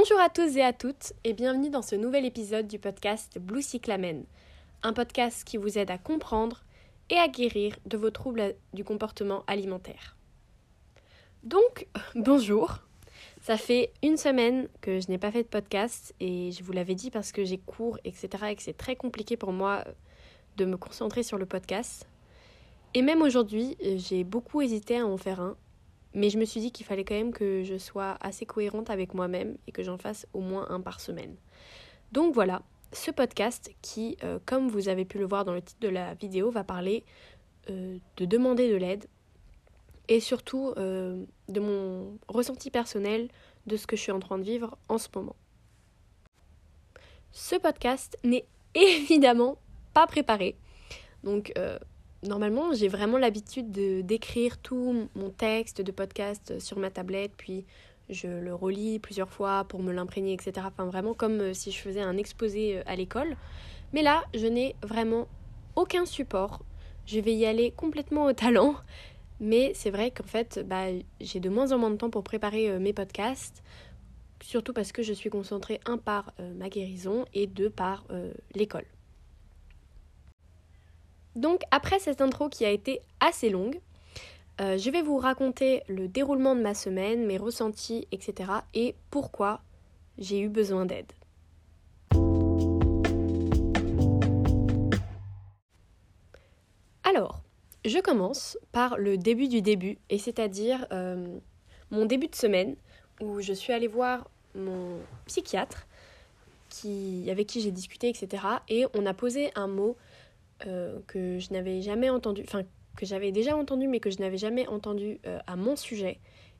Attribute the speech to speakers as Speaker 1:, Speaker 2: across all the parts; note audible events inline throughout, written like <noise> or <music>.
Speaker 1: Bonjour à tous et à toutes et bienvenue dans ce nouvel épisode du podcast Blue Cyclamen, un podcast qui vous aide à comprendre et à guérir de vos troubles du comportement alimentaire. Donc, <laughs> bonjour. Ça fait une semaine que je n'ai pas fait de podcast et je vous l'avais dit parce que j'ai cours, etc. et que c'est très compliqué pour moi de me concentrer sur le podcast. Et même aujourd'hui, j'ai beaucoup hésité à en faire un mais je me suis dit qu'il fallait quand même que je sois assez cohérente avec moi-même et que j'en fasse au moins un par semaine. Donc voilà, ce podcast qui, euh, comme vous avez pu le voir dans le titre de la vidéo, va parler euh, de demander de l'aide et surtout euh, de mon ressenti personnel de ce que je suis en train de vivre en ce moment. Ce podcast n'est <laughs> évidemment pas préparé. Donc normalement, j'ai vraiment l'habitude de d'écrire tout mon texte de podcast sur ma tablette, puis je le relis plusieurs fois pour me l'imprégner, etc. Enfin, vraiment comme euh, si je faisais un exposé euh, à l'école. Mais là, je n'ai vraiment aucun support. Je vais y aller complètement au talent. Mais c'est vrai qu'en fait, bah, j'ai de moins en moins de temps pour préparer euh, mes podcasts. Surtout parce que je suis concentrée, un, par ma guérison et deux, par l'école. Donc après cette intro qui a été assez longue, euh, je vais vous raconter le déroulement de ma semaine, mes ressentis, etc. et pourquoi j'ai eu besoin d'aide. Alors, je commence par le début du début, et c'est-à-dire euh, mon début de semaine où je suis allée voir mon psychiatre avec qui j'ai discuté, etc. Et on a posé un mot euh, que je n'avais jamais entendu, enfin que j'avais déjà entendu mais que je n'avais jamais entendu euh, à mon sujet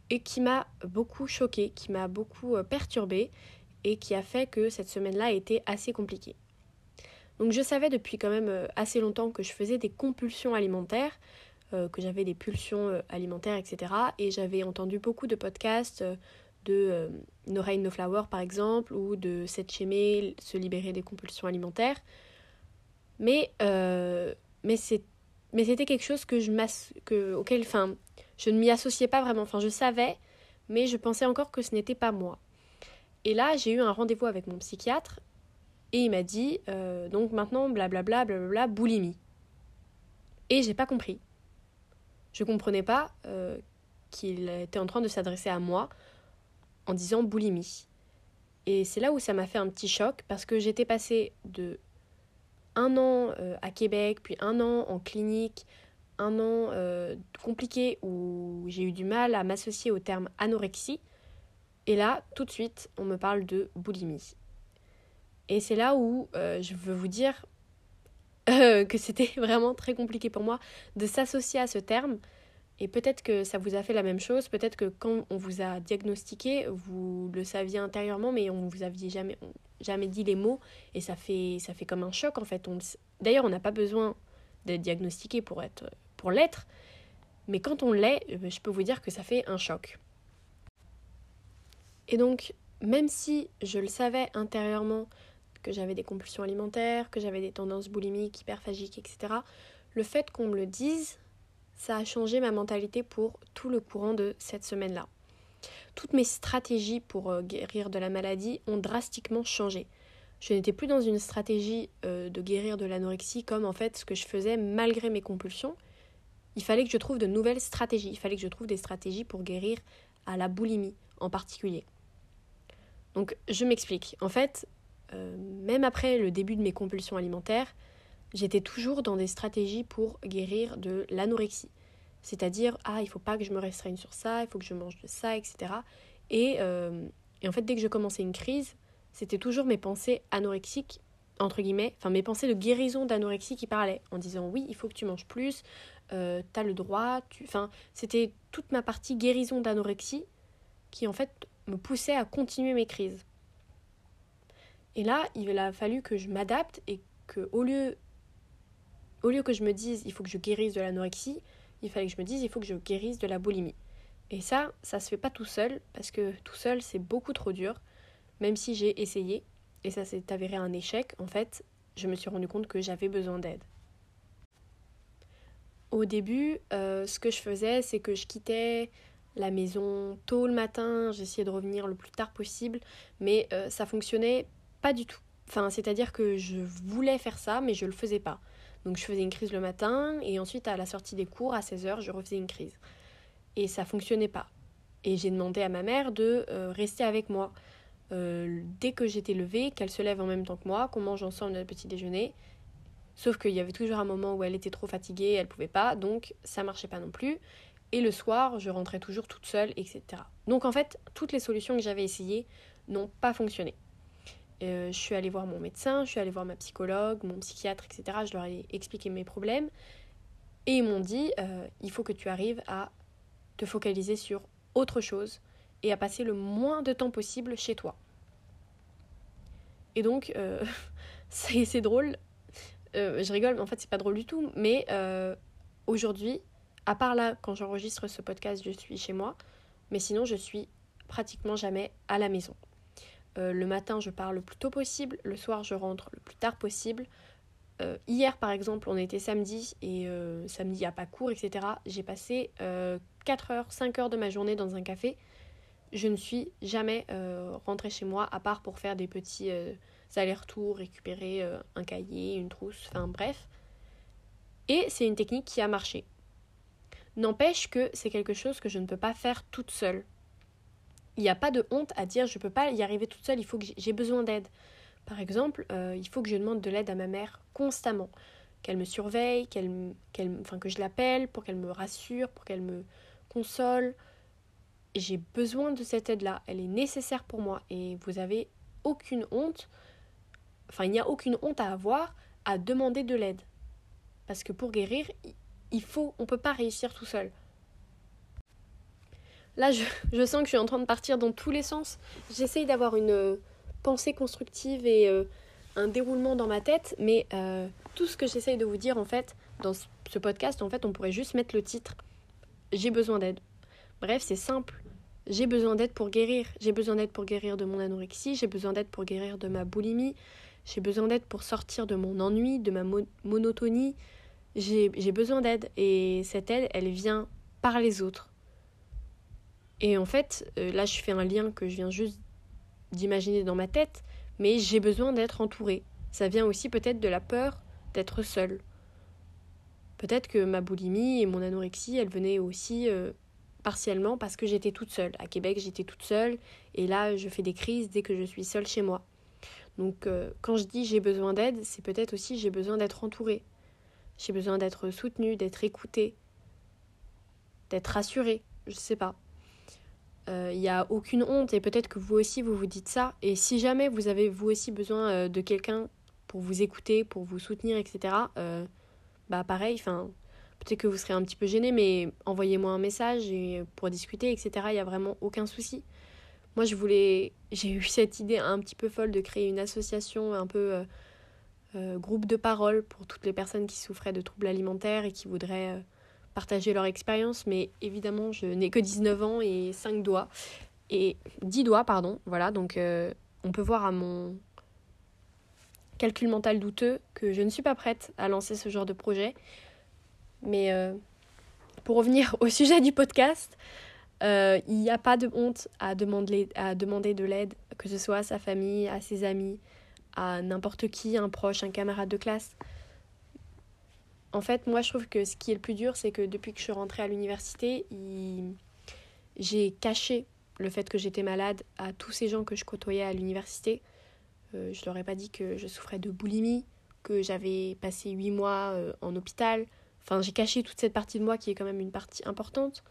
Speaker 1: et qui m'a beaucoup choqué, qui m'a beaucoup euh, perturbée et qui a fait que cette semaine-là a été assez compliquée. Donc je savais depuis quand même assez longtemps que je faisais des compulsions alimentaires, que j'avais des pulsions alimentaires, etc. Et j'avais entendu beaucoup de podcasts de No Rain No Flower par exemple, ou de Cette Chémé, Se libérer des compulsions alimentaires. Mais, euh, mais c'était quelque chose que je que, auquel enfin, je ne m'y associais pas vraiment. Enfin, je savais, mais je pensais encore que ce n'était pas moi. Et là, j'ai eu un rendez-vous avec mon psychiatre et il m'a dit euh, donc maintenant, blablabla, blablabla, boulimie. Et j'ai pas compris. Je comprenais pas euh, qu'il était en train de s'adresser à moi en disant boulimie. Et c'est là où ça m'a fait un petit choc parce que j'étais passée de un an euh, à Québec, puis un an en clinique, un an euh, compliqué où j'ai eu du mal à m'associer au terme anorexie. Et là, tout de suite, on me parle de boulimie. Et c'est là où euh, je veux vous dire <laughs> que c'était <laughs> vraiment très compliqué pour moi de s'associer à ce terme et peut-être que ça vous a fait la même chose, peut-être que quand on vous a diagnostiqué, vous le saviez intérieurement, mais on vous aviez jamais, jamais dit les mots, et ça fait, ça fait comme un choc en fait. D'ailleurs, on n'a pas besoin d'être diagnostiqué pour être, pour l'être, mais quand on l'est, euh, je peux vous dire que ça fait un choc. Et donc, même si je le savais intérieurement que j'avais des compulsions alimentaires, que j'avais des tendances boulimiques, hyperphagiques, etc., le fait qu'on me le dise, ça a changé ma mentalité pour tout le courant de cette semaine-là. Toutes mes stratégies pour euh, guérir de la maladie ont drastiquement changé. Je n'étais plus dans une stratégie euh, de guérir de l'anorexie comme en fait ce que je faisais malgré mes compulsions. Il fallait que je trouve de nouvelles stratégies. Il fallait que je trouve des stratégies pour guérir à la boulimie en particulier. Donc je m'explique. En fait, euh, même après le début de mes compulsions alimentaires, j'étais toujours dans des stratégies pour guérir de l'anorexie. C'est-à-dire, ah, il faut pas que je me restreigne sur ça, il faut que je mange de ça, etc. Et, euh, et en fait, dès que je commençais une crise, c'était toujours mes pensées anorexiques, entre guillemets, enfin mes pensées de guérison d'anorexie qui parlaient, en disant oui, il faut que tu manges plus, euh, tu as le droit, tu... Enfin, c'était toute ma partie guérison d'anorexie qui en fait me poussait à continuer mes crises. Et là, il a fallu que je m'adapte et que au lieu au lieu que je me dise il faut que je guérisse de l'anorexie, il fallait que je me dise il faut que je guérisse de la boulimie. Et ça, ça se fait pas tout seul, parce que tout seul c'est beaucoup trop dur, même si j'ai essayé, et ça s'est avéré un échec, en fait, je me suis rendu compte que j'avais besoin d'aide. Au début, euh, ce que je faisais, c'est que je quittais la maison tôt le matin, j'essayais de revenir le plus tard possible, mais euh, ça fonctionnait pas du tout. Enfin, c'est-à-dire que je voulais faire ça, mais je le faisais pas. Donc je faisais une crise le matin, et ensuite à la sortie des cours, à 16h, je refaisais une crise. Et ça fonctionnait pas. Et j'ai demandé à ma mère de euh, rester avec moi. Euh, dès que j'étais levée, qu'elle se lève en même temps que moi, qu'on mange ensemble notre petit déjeuner. Sauf qu'il y avait toujours un moment où elle était trop fatiguée, elle pouvait pas, donc ça marchait pas non plus. Et le soir, je rentrais toujours toute seule, etc. Donc en fait, toutes les solutions que j'avais essayées n'ont pas fonctionné. Euh, je suis allée voir mon médecin, je suis allée voir ma psychologue, mon psychiatre, etc. Je leur ai expliqué mes problèmes. Et ils m'ont dit, euh, il faut que tu arrives à te focaliser sur autre chose et à passer le moins de temps possible chez toi. Et donc, euh, <laughs> c'est drôle. je rigole, mais en fait, c'est pas drôle du tout. Mais aujourd'hui, à part là, quand j'enregistre ce podcast, je suis chez moi. Mais sinon, je suis pratiquement jamais à la maison. Euh, le matin, je pars le plus tôt possible. Le soir, je rentre le plus tard possible. Euh, hier, par exemple, on était samedi et euh, samedi, il n'y a pas cours, etc. J'ai passé 4 heures, 5 heures de ma journée dans un café. Je ne suis jamais rentrée chez moi, à part pour faire des petits allers-retours, récupérer un cahier, une trousse, enfin bref. Et c'est une technique qui a marché. N'empêche que c'est quelque chose que je ne peux pas faire toute seule. Il n'y a pas de honte à dire je ne peux pas y arriver toute seule, il faut que j'ai besoin d'aide. Par exemple, euh, il faut que je demande de l'aide à ma mère constamment, qu'elle me surveille, qu'elle, enfin, que je l'appelle pour qu'elle me rassure, pour qu'elle me console. J'ai besoin de cette aide-là, elle est nécessaire pour moi et vous avez aucune honte, enfin il n'y a aucune honte à avoir à demander de l'aide. Parce que pour guérir, il faut, on peut pas réussir tout seul. Là, je, sens que je suis en train de partir dans tous les sens. J'essaye d'avoir une euh, pensée constructive et euh, un déroulement dans ma tête, mais euh, tout ce que j'essaye de vous dire, en fait, dans ce podcast, en fait, on pourrait juste mettre le titre J'ai besoin d'aide. Bref, c'est simple. J'ai besoin d'aide pour guérir. J'ai besoin d'aide pour guérir de mon anorexie. J'ai besoin d'aide pour guérir de ma boulimie. J'ai besoin d'aide pour sortir de mon ennui, de ma monotonie j'ai besoin d'aide et cette aide, elle vient par les autres. Et en fait, euh, là, je fais un lien que je viens juste d'imaginer dans ma tête, mais j'ai besoin d'être entourée. Ça vient aussi peut-être de la peur d'être seule. Peut-être que ma boulimie et mon anorexie, elles venaient aussi euh, partiellement parce que j'étais toute seule. À Québec, j'étais toute seule, et là, je fais des crises dès que je suis seule chez moi. Donc, euh, quand je dis j'ai besoin d'aide, c'est peut-être aussi j'ai besoin d'être entourée. J'ai besoin d'être soutenue, d'être écoutée, d'être rassurée, je sais pas. Il euh, n'y a aucune honte et peut-être que vous aussi vous vous dites ça. Et si jamais vous avez vous aussi besoin euh, de quelqu'un pour vous écouter, pour vous soutenir, etc., euh, bah pareil, enfin, peut-être que vous serez un petit peu gêné, mais envoyez-moi un message et pour discuter, etc., il n'y a vraiment aucun souci. Moi, je voulais, j'ai eu <laughs> cette idée un petit peu folle de créer une association un peu euh, groupe de parole pour toutes les personnes qui souffraient de troubles alimentaires et qui voudraient euh, partager leur expérience. Mais évidemment, je n'ai que 19 ans et 5 doigts. Et 10 doigts, pardon. Voilà, donc euh, on peut voir à mon calcul mental douteux que je ne suis pas prête à lancer ce genre de projet. Mais pour revenir <laughs> au sujet du podcast, il n'y a pas de honte à demander, à demander de l'aide, que ce soit à sa famille, à ses amis, à n'importe qui, un proche, un camarade de classe. En fait, moi, je trouve que ce qui est le plus dur, c'est que depuis que je suis rentrée à l'université, j'ai caché le fait que j'étais malade à tous ces gens que je côtoyais à l'université. Euh, je leur ai pas dit que je souffrais de boulimie, que j'avais passé huit mois euh, en hôpital. Enfin, j'ai caché toute cette partie de moi qui est quand même une partie importante.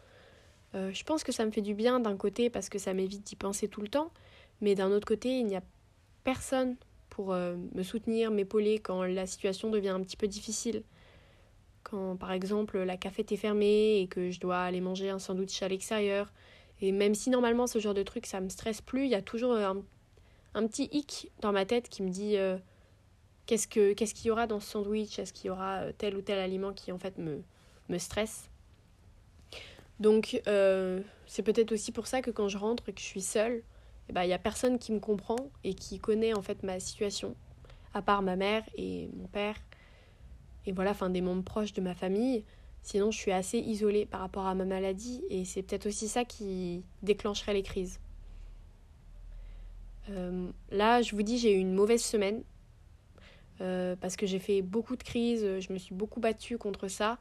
Speaker 1: Euh, je pense que ça me fait du bien d'un côté parce que ça m'évite d'y penser tout le temps, mais d'un autre côté, il n'y a personne pour euh, me soutenir, m'épauler quand la situation devient un petit peu difficile. Quand par exemple la cafette est fermée et que je dois aller manger un sandwich à l'extérieur. Et même si normalement ce genre de truc ça me stresse plus, il y a toujours un, petit hic dans ma tête qui me dit euh, qu'est-ce que qu'est-ce qu'il y aura dans ce sandwich, est-ce qu'il y aura euh, tel ou tel aliment qui en fait me, me stresse? Donc c'est peut-être aussi pour ça que quand je rentre et que je suis seule, il eh n'y ben, a personne qui me comprend et qui connaît en fait ma situation, à part ma mère et mon père, et voilà, enfin des membres proches de ma famille. Sinon, je suis assez isolée par rapport à ma maladie et c'est peut-être aussi ça qui déclencherait les crises. Euh, là, je vous dis, j'ai eu une mauvaise semaine euh, parce que j'ai fait beaucoup de crises, je me suis beaucoup battue contre ça.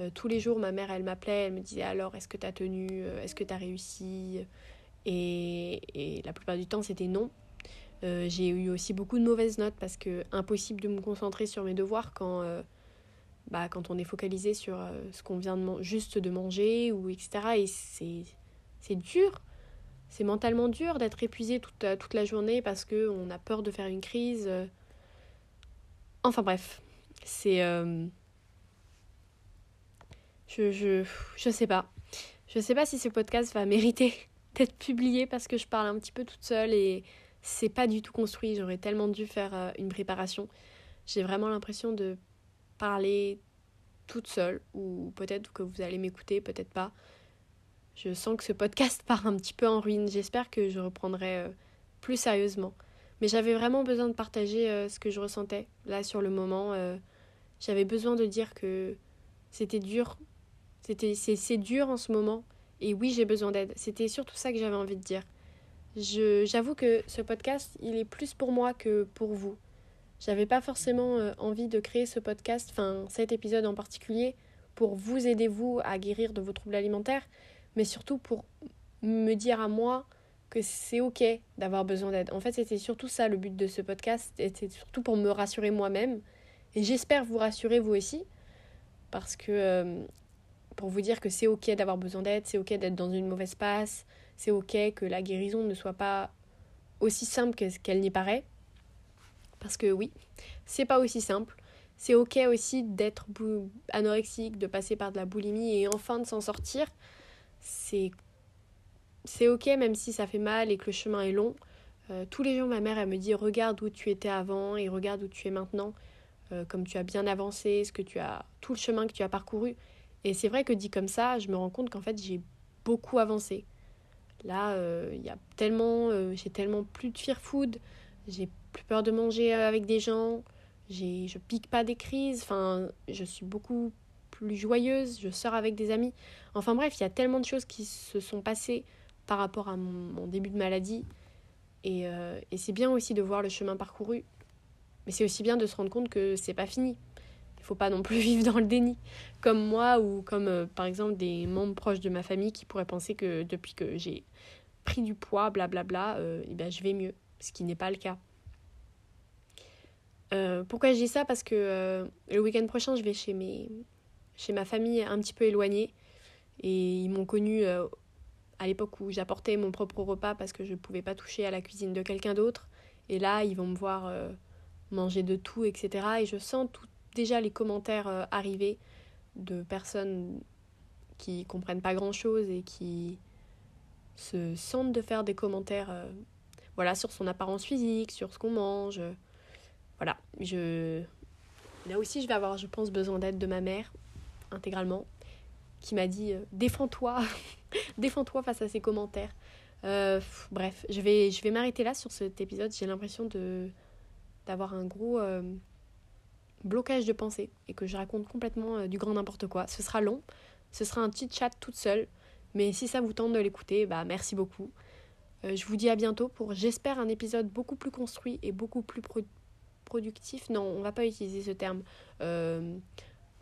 Speaker 1: Euh, tous les jours, ma mère, elle m'appelait, elle me disait alors, est-ce que tu as tenu Est-ce que tu as réussi? Et, et, la plupart du temps, c'était non. j'ai eu aussi beaucoup de mauvaises notes parce que impossible de me concentrer sur mes devoirs quand bah, quand on est focalisé sur euh, ce qu'on vient de juste de manger ou etc. Et c'est, dur. C'est mentalement dur d'être épuisé toute, euh, toute la journée parce qu'on a peur de faire une crise. Enfin bref, c'est... Je, je, je sais pas. Je sais pas si ce podcast va mériter <laughs> d'être publié parce que je parle un petit peu toute seule et c'est pas du tout construit. J'aurais tellement dû faire euh, une préparation. J'ai vraiment l'impression de parler toute seule, ou peut-être que vous allez m'écouter, peut-être pas. Je sens que ce podcast <laughs> part un petit peu en ruine. J'espère que je reprendrai euh, plus sérieusement. Mais j'avais vraiment besoin de partager euh, ce que je ressentais là sur le moment. Euh, j'avais besoin de dire que c'était dur. C'était c'est dur en ce moment. Et oui, j'ai besoin d'aide. C'était surtout ça que j'avais envie de dire. J'avoue que ce podcast, il est plus pour moi que pour vous. J'avais pas forcément euh, envie de créer ce podcast, enfin cet épisode en particulier, pour vous aider vous à guérir de vos troubles alimentaires, mais surtout pour me dire à moi que c'est ok d'avoir besoin d'aide. En fait, c'était surtout ça le but de ce podcast, c'était surtout pour me rassurer moi-même, et j'espère vous rassurer vous aussi, parce que euh, pour vous dire que c'est ok d'avoir besoin d'aide, c'est ok d'être dans une mauvaise passe, c'est ok que la guérison ne soit pas aussi simple qu'elle n'y paraît. Parce que oui, c'est pas aussi simple. C'est ok aussi d'être anorexique, de passer par de la boulimie et enfin de s'en sortir. C'est ok même si ça fait mal et que le chemin est long. Euh, tous les jours, ma mère, elle me dit regarde où tu étais avant et regarde où tu es maintenant. Euh, comme tu as bien avancé, ce que tu as, tout le chemin que tu as parcouru. Et c'est vrai que dit comme ça, je me rends compte qu'en fait, j'ai beaucoup avancé. Là, euh, il y a tellement, j'ai tellement plus de fear food, j'ai plus peur de manger euh, avec des gens, j'ai, je pique pas des crises, enfin, je suis beaucoup plus joyeuse, je sors avec des amis. Enfin bref, il y a tellement de choses qui se sont passées par rapport à mon, début de maladie. Et, euh, et c'est bien aussi de voir le chemin parcouru. Mais c'est aussi bien de se rendre compte que c'est pas fini. Il faut pas non plus <laughs> vivre dans le déni. Comme moi ou comme euh, par exemple des membres proches de ma famille qui pourraient penser que depuis que j'ai pris du poids, blablabla, euh, eh ben, je vais mieux. Ce qui n'est pas le cas. Euh, pourquoi je dis ça? Parce que euh, le week-end prochain, je vais chez, ma famille un petit peu éloignée. Et ils m'ont connue euh, à l'époque où j'apportais mon propre repas parce que je ne pouvais pas toucher à la cuisine de quelqu'un d'autre. Et là, ils vont me voir manger de tout, etc. Et je sens tout, déjà les commentaires arriver de personnes qui comprennent pas grand-chose et qui se sentent de faire des commentaires voilà, sur son apparence physique, sur ce qu'on mange voilà, je... là aussi je vais avoir, je pense, besoin d'aide de ma mère, intégralement, qui m'a dit euh, défends-toi, <laughs> défends-toi face à ces commentaires. Euh, bref, je vais, m'arrêter là sur cet épisode. J'ai l'impression d'avoir un gros euh, blocage de pensée et que je raconte complètement du grand n'importe quoi. Ce sera long, ce sera un petit chat toute seule, mais si ça vous tente de l'écouter, bah merci beaucoup. je vous dis à bientôt pour, j'espère, un épisode beaucoup plus construit et beaucoup plus productif, non, on va pas utiliser ce terme. Euh,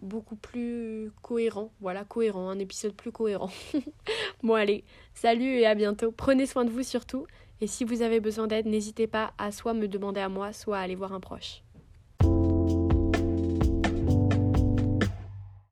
Speaker 1: beaucoup plus cohérent, voilà, cohérent, un épisode plus cohérent. <laughs> bon allez, salut et à bientôt. Prenez soin de vous surtout. Et si vous avez besoin d'aide, n'hésitez pas à soit me demander à moi, soit à aller voir un proche.